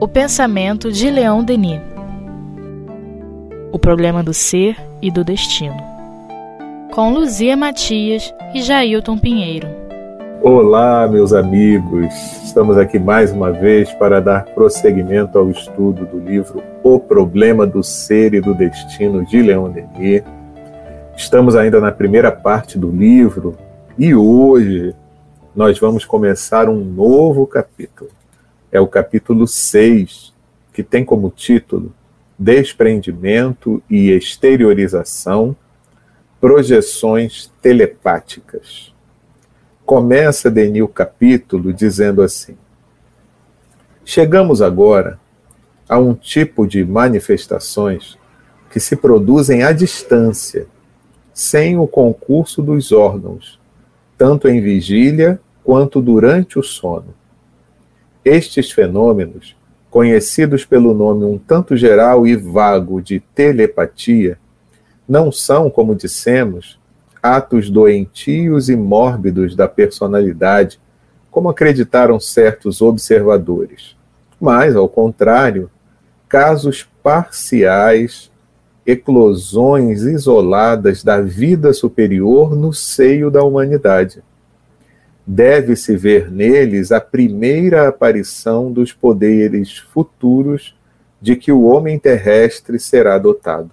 O pensamento de Leon Denis. O problema do ser e do destino. Com Luzia Matias e Jailton Pinheiro. Olá, meus amigos. Estamos aqui mais uma vez para dar prosseguimento ao estudo do livro O Problema do Ser e do Destino de Leon Denis. Estamos ainda na primeira parte do livro e hoje nós vamos começar um novo capítulo. É o capítulo 6, que tem como título Desprendimento e Exteriorização, Projeções Telepáticas. Começa Denis o capítulo dizendo assim: Chegamos agora a um tipo de manifestações que se produzem à distância, sem o concurso dos órgãos, tanto em vigília quanto durante o sono. Estes fenômenos, conhecidos pelo nome um tanto geral e vago de telepatia, não são, como dissemos, atos doentios e mórbidos da personalidade, como acreditaram certos observadores, mas, ao contrário, casos parciais, eclosões isoladas da vida superior no seio da humanidade deve-se ver neles a primeira aparição dos poderes futuros de que o homem terrestre será dotado.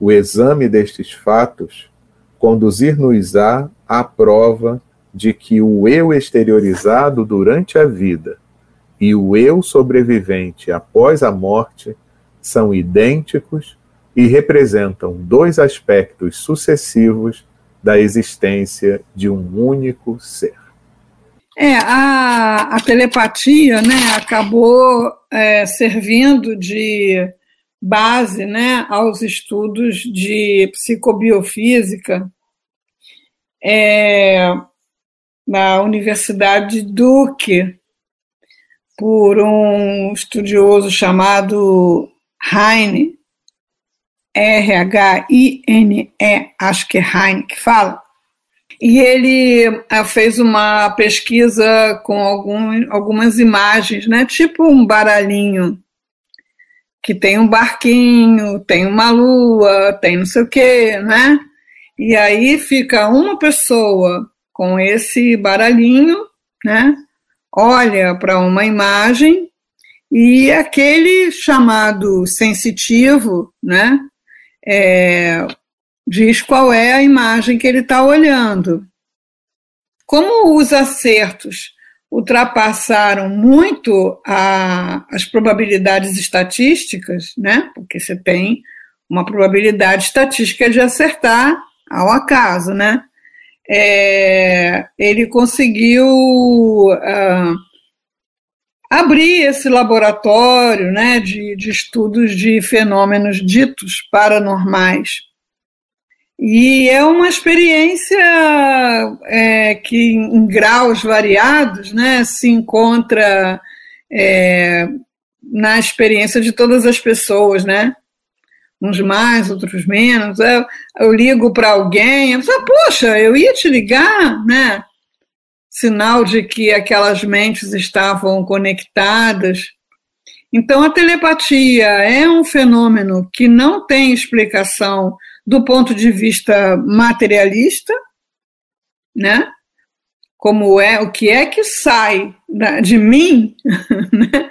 O exame destes fatos conduzir-nos-á à prova de que o eu exteriorizado durante a vida e o eu sobrevivente após a morte são idênticos e representam dois aspectos sucessivos da existência de um único ser. É, a, a telepatia né, acabou é, servindo de base né, aos estudos de psicobiofísica é, na Universidade de Duke, por um estudioso chamado Heine, R-H-I-N-E, acho que é Heine que fala, e ele ah, fez uma pesquisa com algum, algumas imagens, né? tipo um baralhinho, que tem um barquinho, tem uma lua, tem não sei o quê, né? E aí fica uma pessoa com esse baralhinho, né? Olha para uma imagem e aquele chamado sensitivo, né? É, diz qual é a imagem que ele está olhando. Como os acertos ultrapassaram muito a, as probabilidades estatísticas, né? Porque você tem uma probabilidade estatística de acertar ao acaso, né? É, ele conseguiu uh, abrir esse laboratório né, de, de estudos de fenômenos ditos paranormais. E é uma experiência é, que, em graus variados, né, se encontra é, na experiência de todas as pessoas, né? Uns mais, outros menos. Eu, eu ligo para alguém, eu falo, poxa, eu ia te ligar, né? Sinal de que aquelas mentes estavam conectadas. Então, a telepatia é um fenômeno que não tem explicação do ponto de vista materialista, né? Como é o que é que sai de mim né?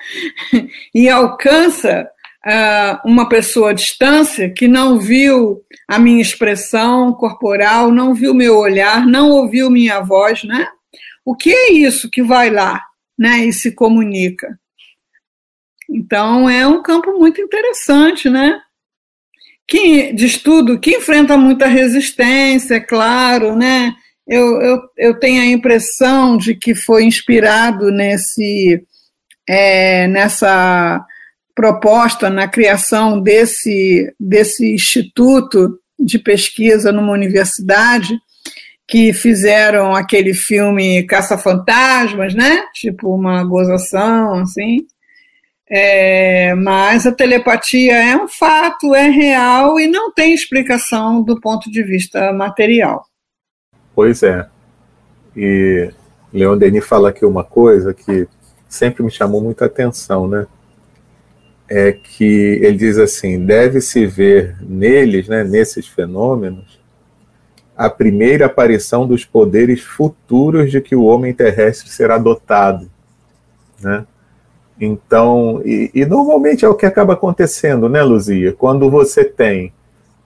e alcança uh, uma pessoa à distância que não viu a minha expressão corporal, não viu meu olhar, não ouviu minha voz, né? O que é isso que vai lá né, e se comunica? Então, é um campo muito interessante, né? Que, de estudo que enfrenta muita resistência, é claro, né? Eu, eu, eu tenho a impressão de que foi inspirado nesse, é, nessa proposta, na criação desse, desse instituto de pesquisa numa universidade, que fizeram aquele filme Caça-Fantasmas, né? Tipo uma gozação, assim. É, mas a telepatia é um fato, é real e não tem explicação do ponto de vista material. Pois é. E Leon Denis fala aqui uma coisa que sempre me chamou muita atenção, né? É que ele diz assim: deve-se ver neles, né, nesses fenômenos, a primeira aparição dos poderes futuros de que o homem terrestre será dotado, né? Então, e, e normalmente é o que acaba acontecendo, né, Luzia? Quando você tem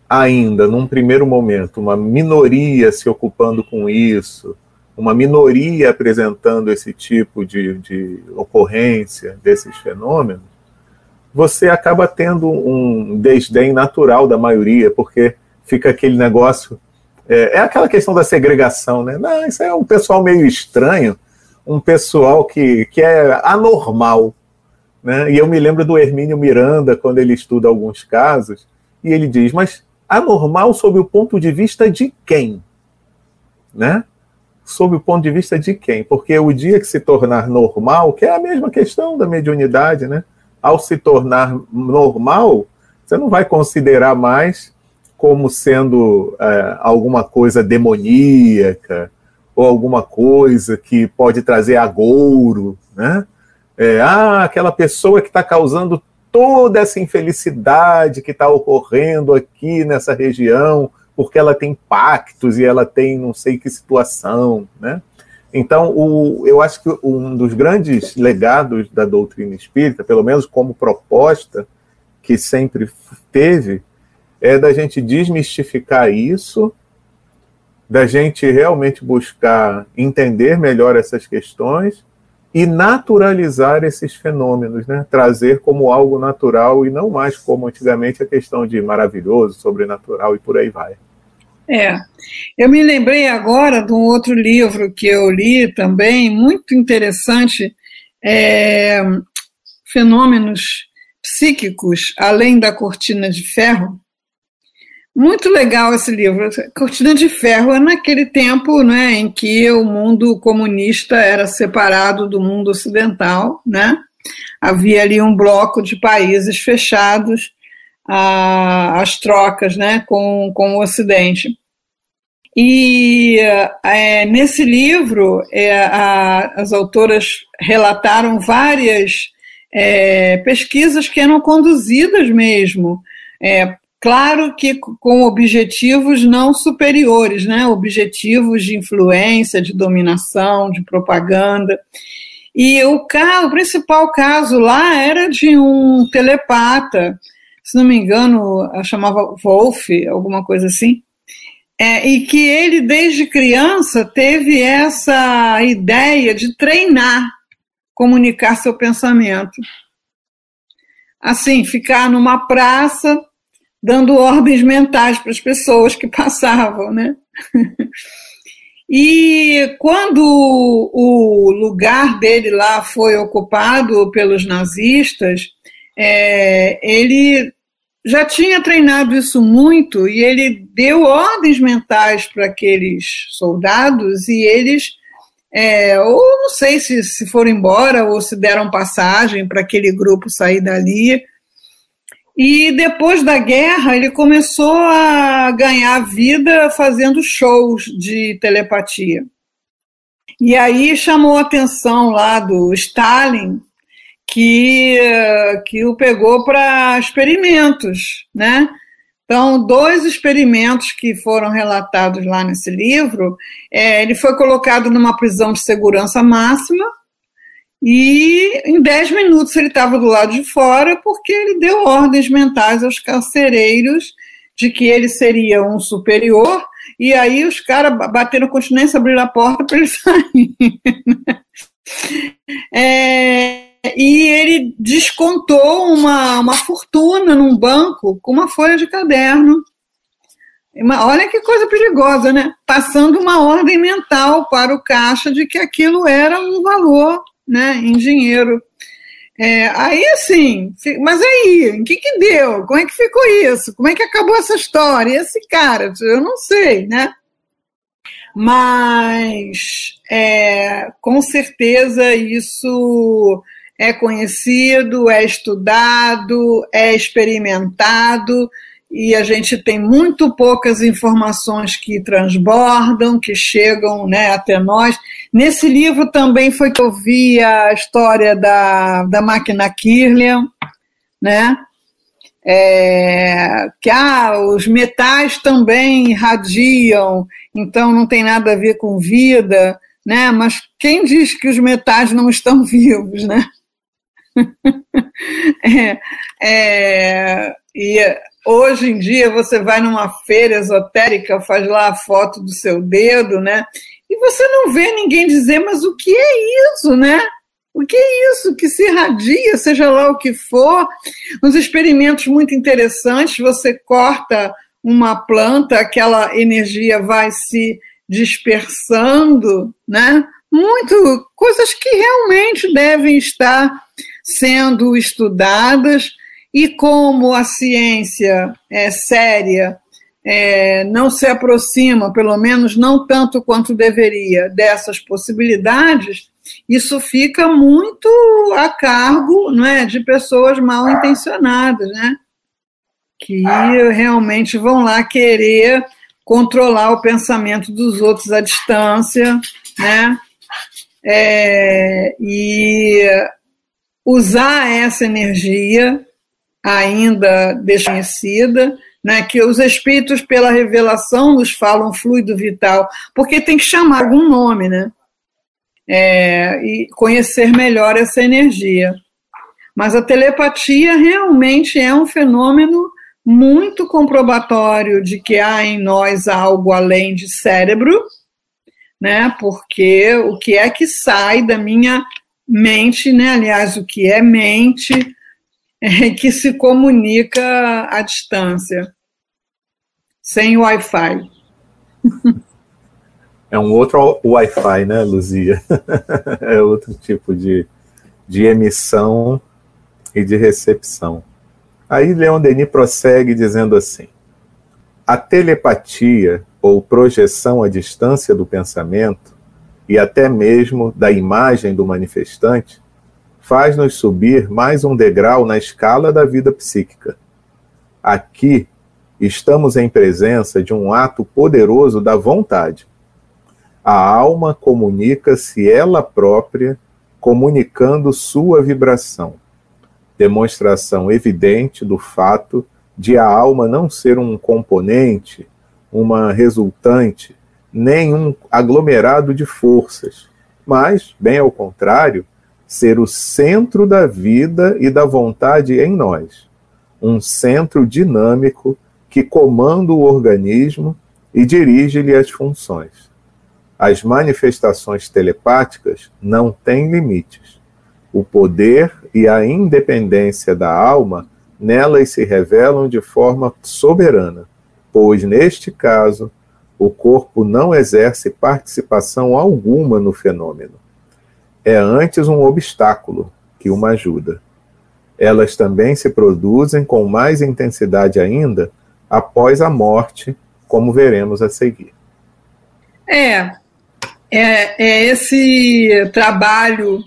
ainda, num primeiro momento, uma minoria se ocupando com isso, uma minoria apresentando esse tipo de, de ocorrência desses fenômenos, você acaba tendo um desdém natural da maioria, porque fica aquele negócio. É, é, aquela questão da segregação, né? Não, isso é um pessoal meio estranho, um pessoal que, que é anormal. Né? E eu me lembro do Hermínio Miranda, quando ele estuda alguns casos, e ele diz: Mas anormal sob o ponto de vista de quem? Né? Sob o ponto de vista de quem? Porque o dia que se tornar normal, que é a mesma questão da mediunidade, né? Ao se tornar normal, você não vai considerar mais como sendo é, alguma coisa demoníaca ou alguma coisa que pode trazer agouro, né? É, ah, aquela pessoa que está causando toda essa infelicidade que está ocorrendo aqui nessa região, porque ela tem pactos e ela tem não sei que situação, né? Então, o, eu acho que um dos grandes legados da doutrina espírita, pelo menos como proposta, que sempre teve, é da gente desmistificar isso, da gente realmente buscar entender melhor essas questões e naturalizar esses fenômenos, né? trazer como algo natural e não mais como antigamente a questão de maravilhoso, sobrenatural e por aí vai. É, eu me lembrei agora de um outro livro que eu li também, muito interessante, é, Fenômenos Psíquicos Além da Cortina de Ferro, muito legal esse livro. Cortina de Ferro é naquele tempo né, em que o mundo comunista era separado do mundo ocidental. Né? Havia ali um bloco de países fechados às trocas né, com, com o Ocidente. E é, nesse livro, é, a, as autoras relataram várias é, pesquisas que eram conduzidas mesmo é, Claro que com objetivos não superiores, né? objetivos de influência, de dominação, de propaganda. E o, caso, o principal caso lá era de um telepata, se não me engano, chamava Wolf, alguma coisa assim, é, e que ele, desde criança, teve essa ideia de treinar, comunicar seu pensamento. Assim, ficar numa praça dando ordens mentais para as pessoas que passavam, né? E quando o lugar dele lá foi ocupado pelos nazistas, é, ele já tinha treinado isso muito e ele deu ordens mentais para aqueles soldados e eles, é, ou não sei se, se foram embora ou se deram passagem para aquele grupo sair dali, e depois da guerra, ele começou a ganhar vida fazendo shows de telepatia. E aí chamou a atenção lá do Stalin, que, que o pegou para experimentos, né? Então, dois experimentos que foram relatados lá nesse livro, é, ele foi colocado numa prisão de segurança máxima, e em 10 minutos ele estava do lado de fora, porque ele deu ordens mentais aos carcereiros de que ele seria um superior, e aí os caras bateram continência, abriram a porta para ele sair. é, e ele descontou uma, uma fortuna num banco com uma folha de caderno. Olha que coisa perigosa, né? Passando uma ordem mental para o caixa de que aquilo era um valor né, em dinheiro. É, aí, assim, mas aí, o que que deu? Como é que ficou isso? Como é que acabou essa história? E esse cara, eu não sei, né? Mas, é, com certeza, isso é conhecido, é estudado, é experimentado, e a gente tem muito poucas informações que transbordam, que chegam né, até nós. Nesse livro também foi que eu vi a história da, da máquina Kirlian, né? É, que ah, os metais também irradiam, então não tem nada a ver com vida, né? Mas quem diz que os metais não estão vivos, né? é, é, e hoje em dia você vai numa feira esotérica, faz lá a foto do seu dedo, né? E você não vê ninguém dizer, mas o que é isso, né? O que é isso que se irradia, seja lá o que for? Uns experimentos muito interessantes, você corta uma planta, aquela energia vai se dispersando, né? Muito coisas que realmente devem estar sendo estudadas e como a ciência é séria é, não se aproxima, pelo menos não tanto quanto deveria, dessas possibilidades, isso fica muito a cargo não é, de pessoas mal intencionadas, né? que realmente vão lá querer controlar o pensamento dos outros à distância, né? É, e usar essa energia ainda desconhecida, né, que os espíritos, pela revelação, nos falam fluido vital, porque tem que chamar algum nome, né? É, e conhecer melhor essa energia. Mas a telepatia realmente é um fenômeno muito comprobatório de que há em nós algo além de cérebro, né? Porque o que é que sai da minha mente, né? Aliás, o que é mente que se comunica à distância, sem Wi-Fi. É um outro Wi-Fi, né, Luzia? é outro tipo de, de emissão e de recepção. Aí Leon Denis prossegue dizendo assim: a telepatia ou projeção à distância do pensamento e até mesmo da imagem do manifestante faz-nos subir mais um degrau na escala da vida psíquica. Aqui estamos em presença de um ato poderoso da vontade. A alma comunica-se ela própria, comunicando sua vibração. Demonstração evidente do fato de a alma não ser um componente, uma resultante, nem um aglomerado de forças, mas, bem ao contrário, ser o centro da vida e da vontade em nós, um centro dinâmico que comanda o organismo e dirige-lhe as funções. As manifestações telepáticas não têm limites. O poder e a independência da alma nelas se revelam de forma soberana, pois, neste caso, o corpo não exerce participação alguma no fenômeno é antes um obstáculo que uma ajuda. Elas também se produzem com mais intensidade ainda após a morte, como veremos a seguir. É, é, é esse trabalho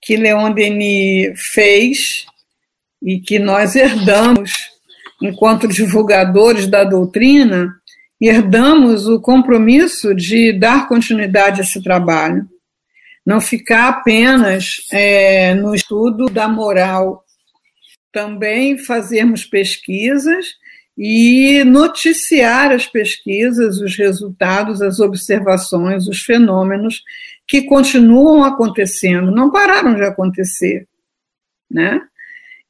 que Leon Denis fez e que nós herdamos enquanto divulgadores da doutrina, herdamos o compromisso de dar continuidade a esse trabalho não ficar apenas é, no estudo da moral, também fazermos pesquisas e noticiar as pesquisas, os resultados, as observações, os fenômenos que continuam acontecendo, não pararam de acontecer, né?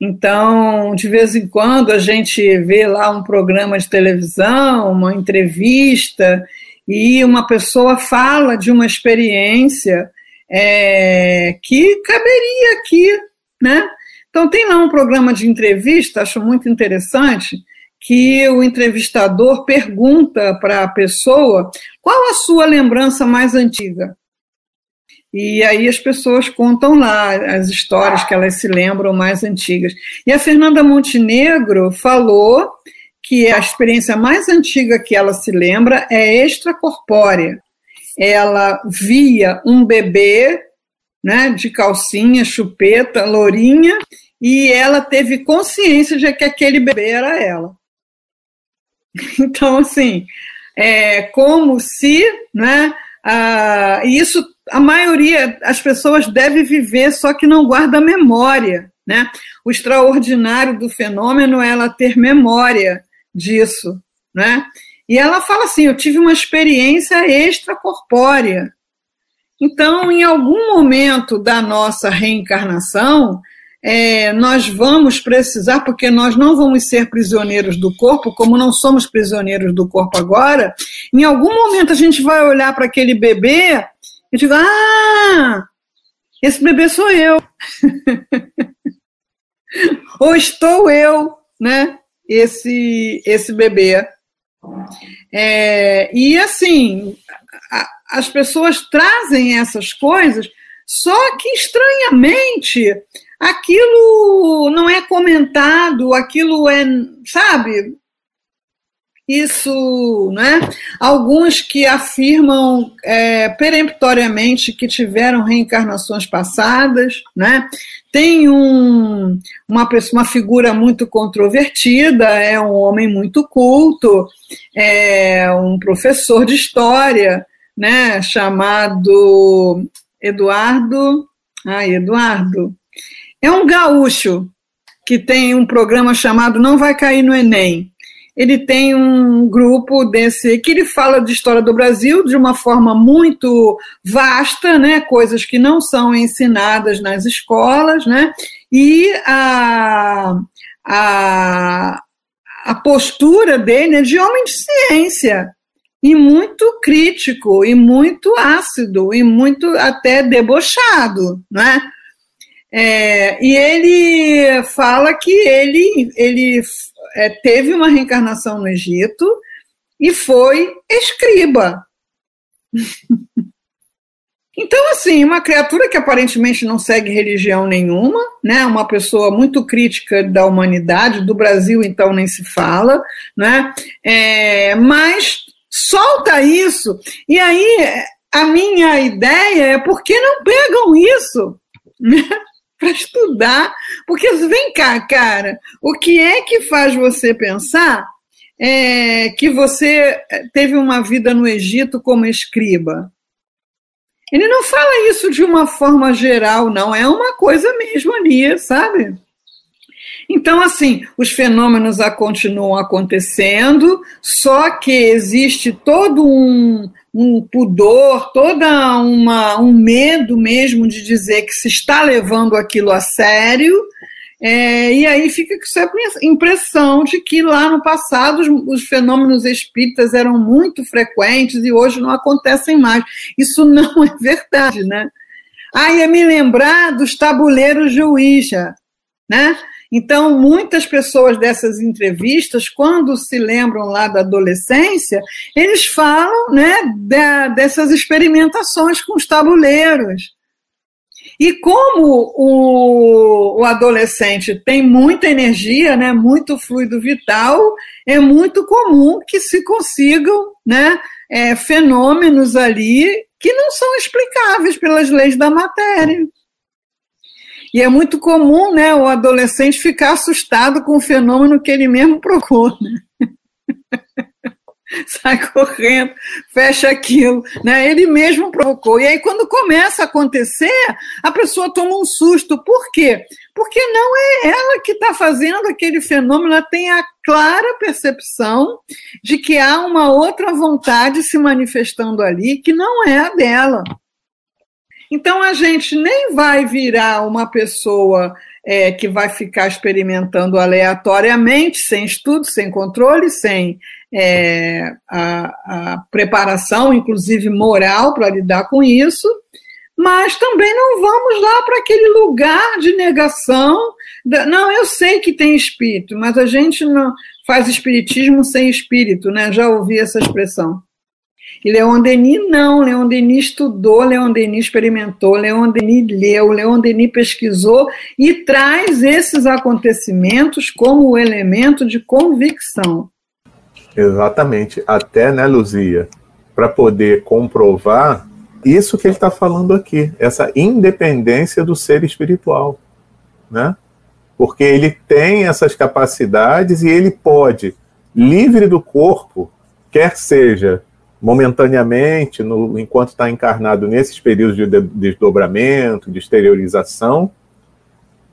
Então, de vez em quando a gente vê lá um programa de televisão, uma entrevista, e uma pessoa fala de uma experiência é, que caberia aqui, né? Então tem lá um programa de entrevista, acho muito interessante, que o entrevistador pergunta para a pessoa qual a sua lembrança mais antiga. E aí as pessoas contam lá as histórias que elas se lembram mais antigas. E a Fernanda Montenegro falou que a experiência mais antiga que ela se lembra é extracorpórea ela via um bebê né, de calcinha, chupeta, lourinha, e ela teve consciência de que aquele bebê era ela. Então, assim, é como se, né, ah, isso a maioria, as pessoas devem viver, só que não guarda memória, né? O extraordinário do fenômeno é ela ter memória disso, né? E ela fala assim: eu tive uma experiência extracorpórea. Então, em algum momento da nossa reencarnação, é, nós vamos precisar, porque nós não vamos ser prisioneiros do corpo, como não somos prisioneiros do corpo agora, em algum momento a gente vai olhar para aquele bebê e dizer: ah, esse bebê sou eu. Ou estou eu, né? Esse, esse bebê. É, e assim, a, as pessoas trazem essas coisas, só que estranhamente aquilo não é comentado, aquilo é, sabe? Isso, né? Alguns que afirmam é, peremptoriamente que tiveram reencarnações passadas, né? Tem um, uma, pessoa, uma figura muito controvertida, é um homem muito culto, é um professor de história, né? Chamado Eduardo. Ai, Eduardo. É um gaúcho que tem um programa chamado Não Vai Cair no Enem ele tem um grupo desse que ele fala de história do Brasil de uma forma muito vasta, né, coisas que não são ensinadas nas escolas, né, e a, a, a postura dele é de homem de ciência, e muito crítico, e muito ácido, e muito até debochado, né? É, e ele fala que ele, ele é, teve uma reencarnação no Egito e foi escriba. Então, assim, uma criatura que aparentemente não segue religião nenhuma, né? Uma pessoa muito crítica da humanidade, do Brasil, então nem se fala, né? É, mas solta isso. E aí, a minha ideia é por que não pegam isso? Né? para estudar, porque vem cá, cara, o que é que faz você pensar é, que você teve uma vida no Egito como escriba? Ele não fala isso de uma forma geral, não, é uma coisa mesmo ali, sabe? Então, assim, os fenômenos continuam acontecendo, só que existe todo um, um pudor, toda uma um medo mesmo de dizer que se está levando aquilo a sério. É, e aí fica com essa impressão de que lá no passado os, os, fenômenos espíritas eram muito frequentes e hoje não acontecem mais. Isso não é verdade, né? Ah, ia me lembrar dos tabuleiros de Ouija, né? Então, muitas pessoas dessas entrevistas, quando se lembram lá da adolescência, eles falam né, dessas experimentações com os tabuleiros. E como o, o, adolescente tem muita energia, né, muito fluido vital, é muito comum que se consigam né, é, fenômenos ali que não são explicáveis pelas leis da matéria. E é muito comum né, o adolescente ficar assustado com o fenômeno que ele mesmo procura. Né? Sai correndo, fecha aquilo, né? Ele mesmo provocou. E aí, quando começa a acontecer, a pessoa toma um susto. Por quê? Porque não é ela que está fazendo aquele fenômeno, ela tem a clara percepção de que há uma outra vontade se manifestando ali que não é a dela. Então a gente nem vai virar uma pessoa é, que vai ficar experimentando aleatoriamente, sem estudo, sem controle, sem é, a, a preparação, inclusive moral, para lidar com isso, mas também não vamos lá para aquele lugar de negação. Da, não, eu sei que tem espírito, mas a gente não faz espiritismo sem espírito, né? Já ouvi essa expressão. E Leon Denis não, Leon Denis estudou, Leon Denis experimentou, Leon Denis leu, Leon Denis pesquisou e traz esses acontecimentos como elemento de convicção. Exatamente, até, né, Luzia, para poder comprovar isso que ele está falando aqui, essa independência do ser espiritual, né? Porque ele tem essas capacidades e ele pode livre do corpo, quer seja momentaneamente, no, enquanto está encarnado nesses períodos de desdobramento, de exteriorização,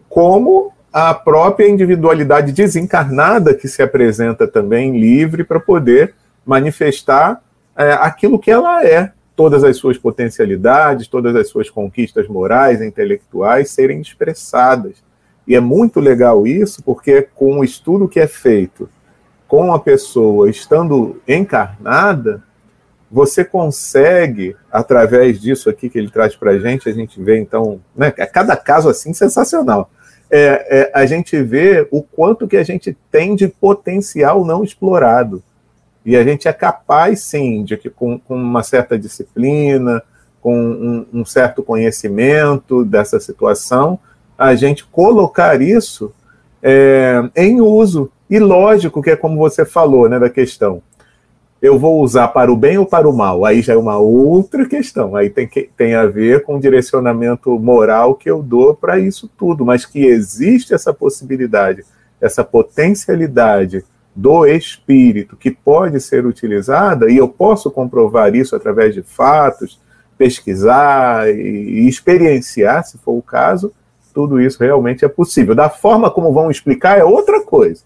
como a própria individualidade desencarnada que se apresenta também livre para poder manifestar é, aquilo que ela é, todas as suas potencialidades, todas as suas conquistas morais, intelectuais serem expressadas. E é muito legal isso, porque com o estudo que é feito com a pessoa estando encarnada, você consegue, através disso aqui que ele traz para a gente, a gente vê então, né, cada caso assim sensacional. É, é, a gente vê o quanto que a gente tem de potencial não explorado. E a gente é capaz, sim, de que com, com uma certa disciplina, com um, um, certo conhecimento dessa situação, a gente colocar isso é, em uso. E lógico que é como você falou, né, da questão eu vou usar para o bem ou para o mal? Aí já é uma outra questão. Aí tem, que, tem a ver com o direcionamento moral que eu dou para isso tudo, mas que existe essa possibilidade, essa potencialidade do espírito que pode ser utilizada, e eu posso comprovar isso através de fatos, pesquisar e, e experienciar, se for o caso, tudo isso realmente é possível. Da forma como vão explicar é outra coisa,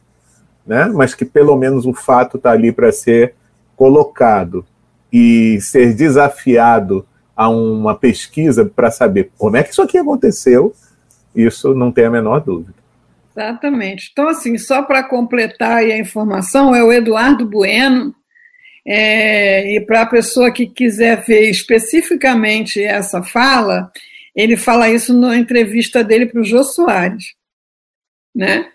né? mas que pelo menos o fato está ali para ser colocado e ser desafiado a uma pesquisa para saber como é que isso aqui aconteceu, isso não tem a menor dúvida. Exatamente. Então, assim, só para completar a informação, é o Eduardo Bueno, é, e para a pessoa que quiser ver especificamente essa fala, ele fala isso na entrevista dele para o Jô Soares. Né?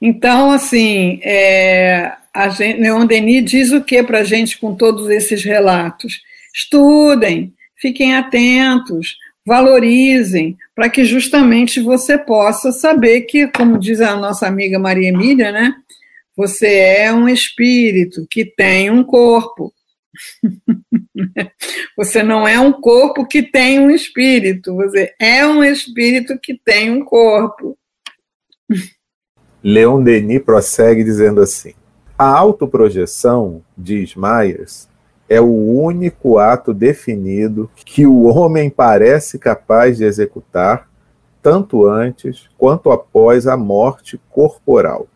Então, assim, é, a gente, Leon Denis diz o que para a gente com todos esses relatos? Estudem, fiquem atentos, valorizem, para que justamente você possa saber que, como diz a nossa amiga Maria Emília, né? Você é um espírito que tem um corpo. você não é um corpo que tem um espírito, você é um espírito que tem um corpo. Leon Denis prossegue dizendo assim: a autoprojeção, diz Myers, é o único ato definido que o homem parece capaz de executar, tanto antes quanto após a morte corporal.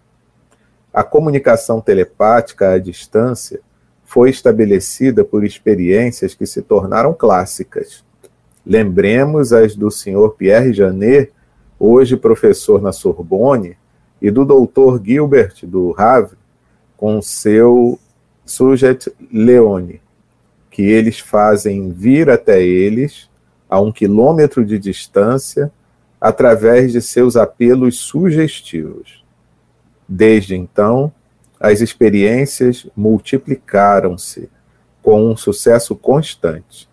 A comunicação telepática à distância foi estabelecida por experiências que se tornaram clássicas. Lembremos as do Sr. Pierre Janet, hoje professor na Sorbonne, e do Dr. Gilbert do Havre, com seu sujet leone, que eles fazem vir até eles a um quilômetro de distância através de seus apelos sugestivos. Desde então, as experiências multiplicaram-se com um sucesso constante.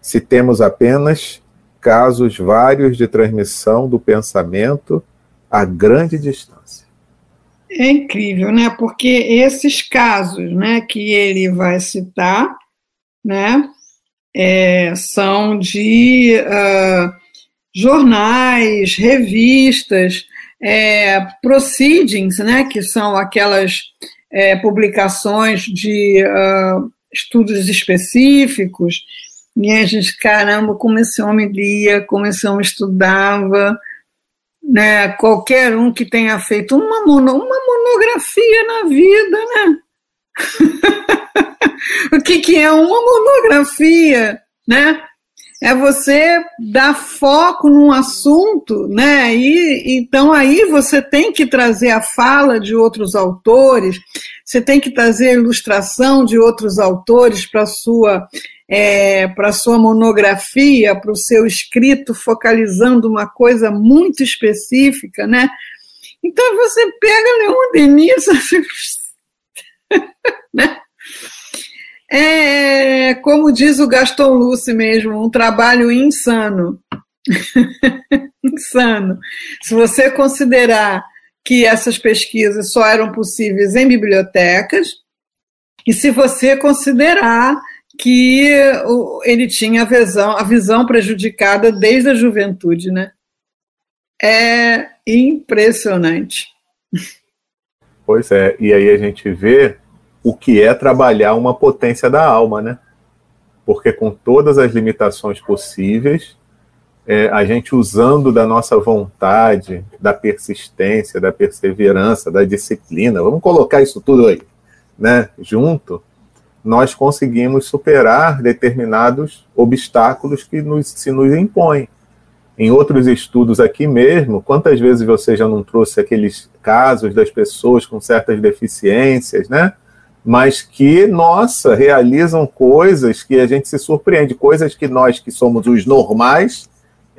Se temos apenas casos vários de transmissão do pensamento a grande distância. É incrível, né? Porque esses casos, né, que ele vai citar, né, é, são de uh, jornais, revistas, é, proceedings, né, que são aquelas é, publicações de uh, estudos específicos. E a gente, caramba, como esse homem lia, como esse homem estudava, né, qualquer um que tenha feito uma, mono, uma monografia na vida, né? o que, que é uma monografia, né? É você dar foco num assunto, né? E então aí você tem que trazer a fala de outros autores, você tem que trazer a ilustração de outros autores para sua é, para sua monografia, para o seu escrito, focalizando uma coisa muito específica, né? Então você pega Leon Denis, né? É, como diz o Gaston Luce mesmo, um trabalho insano. insano. Se você considerar que essas pesquisas só eram possíveis em bibliotecas, e se você considerar que ele tinha a visão, a visão prejudicada desde a juventude, né? É impressionante. Pois é, e aí a gente vê o que é trabalhar uma potência da alma, né? Porque com todas as limitações possíveis, é, a gente usando da nossa vontade, da persistência, da perseverança, da disciplina, vamos colocar isso tudo aí, né, junto, nós conseguimos superar determinados obstáculos que nos, se nos impõem. Em outros estudos aqui mesmo, quantas vezes você já não trouxe aqueles casos das pessoas com certas deficiências, né? Mas que, nossa, realizam coisas que a gente se surpreende, coisas que nós que somos os normais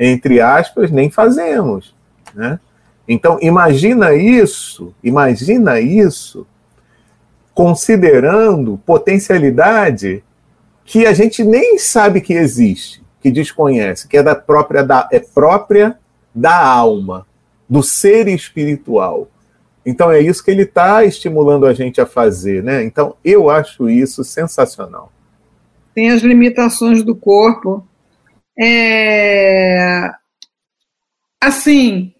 entre aspas, nem fazemos. Né? Então, imagina isso, imagina isso, considerando potencialidade que a gente nem sabe que existe, que desconhece, que é da própria da, é própria da alma, do ser espiritual. Então é isso que ele está estimulando a gente a fazer, né? Então eu acho isso sensacional. Tem as limitações do corpo, é, assim,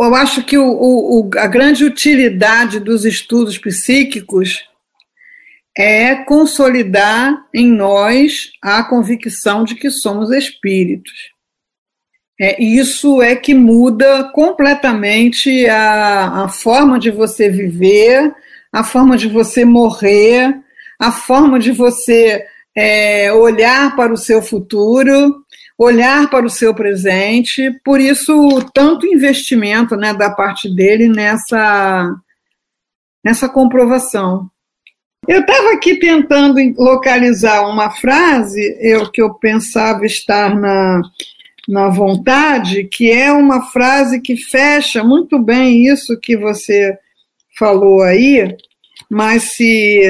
eu acho que o, o, a grande utilidade dos estudos psíquicos é consolidar em nós a convicção de que somos espíritos. É, isso é que muda completamente a, a forma de você viver, a forma de você morrer, a forma de você é, olhar para o seu futuro, olhar para o seu presente, por isso tanto investimento né, da parte dele nessa, nessa comprovação. Eu estava aqui tentando localizar uma frase eu, que eu pensava estar na, na vontade, que é uma frase que fecha muito bem isso que você falou aí, mas se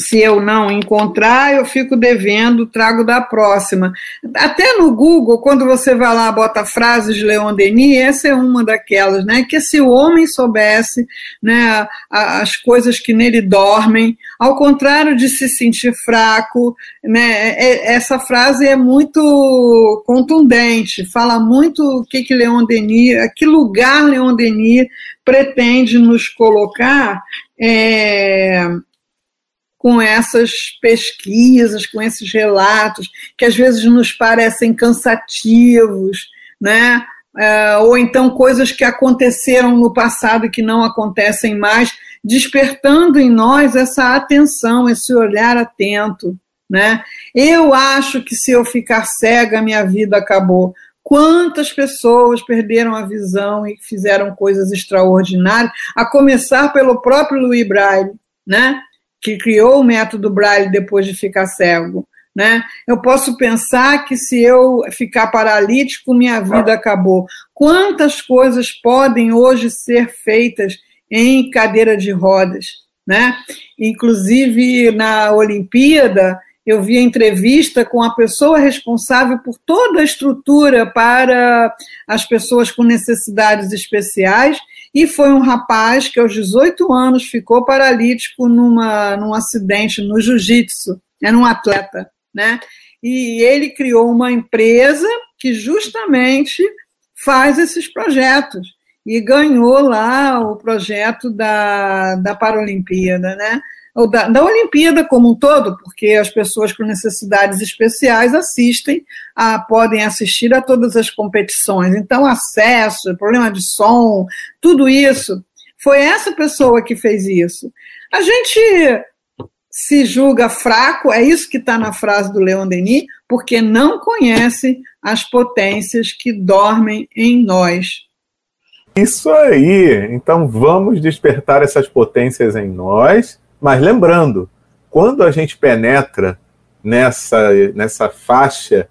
se eu não encontrar, eu fico devendo, trago da próxima. Até no Google, quando você vai lá, bota frases de Leon Denis, essa é uma daquelas, né? Que se o homem soubesse né, as coisas que nele dormem, ao contrário de se sentir fraco, né? É, essa frase é muito contundente, fala muito o que, que Leon Denis, a que lugar Leon Denis pretende nos colocar. É, com essas pesquisas, com esses relatos, que às vezes nos parecem cansativos, né? É, ou então coisas que aconteceram no passado e que não acontecem mais, despertando em nós essa atenção, esse olhar atento. Né? Eu acho que se eu ficar cega, minha vida acabou. Quantas pessoas perderam a visão e fizeram coisas extraordinárias, a começar pelo próprio Louis Braille, né? Que criou o método Braille depois de ficar cego. Né? Eu posso pensar que se eu ficar paralítico, minha vida acabou. Quantas coisas podem hoje ser feitas em cadeira de rodas? Né? Inclusive, na Olimpíada, eu vi a entrevista com a pessoa responsável por toda a estrutura para as pessoas com necessidades especiais, e foi um rapaz que aos 18 anos ficou paralítico numa, num acidente no jiu-jitsu, era um atleta, né? E ele criou uma empresa que justamente faz esses projetos e ganhou lá o projeto da, da Paralimpíada, né? Ou da, da Olimpíada como um todo, porque as pessoas com necessidades especiais assistem, a, podem assistir a todas as competições. Então, acesso, problema de som, tudo isso, foi essa pessoa que fez isso. A gente se julga fraco, é isso que está na frase do Leon Denis, porque não conhece as potências que dormem em nós. Isso aí! Então vamos despertar essas potências em nós mas lembrando, quando a gente penetra nessa, nessa faixa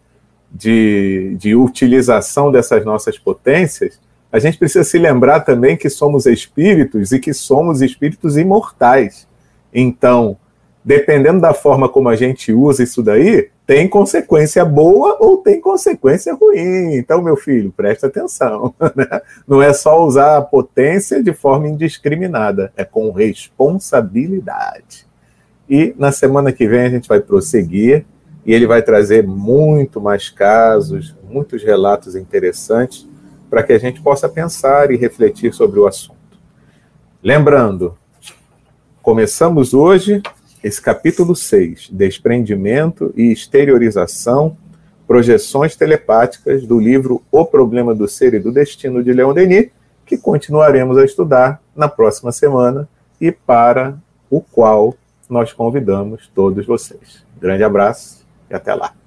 de, de utilização dessas nossas potências, a gente precisa se lembrar também que somos espíritos e que somos espíritos imortais. Então, dependendo da forma como a gente usa isso daí, tem consequência boa ou tem consequência ruim. Então, meu filho, presta atenção. Né? Não é só usar a potência de forma indiscriminada, é com responsabilidade. E na semana que vem a gente vai prosseguir e ele vai trazer muito mais casos, muitos relatos interessantes para que a gente possa pensar e refletir sobre o assunto. Lembrando, Começamos hoje esse capítulo 6, Desprendimento e Exteriorização, Projeções Telepáticas, do livro O Problema do Ser e do Destino, de Leon Denis, que continuaremos a estudar na próxima semana e para o qual nós convidamos todos vocês. Grande abraço e até lá.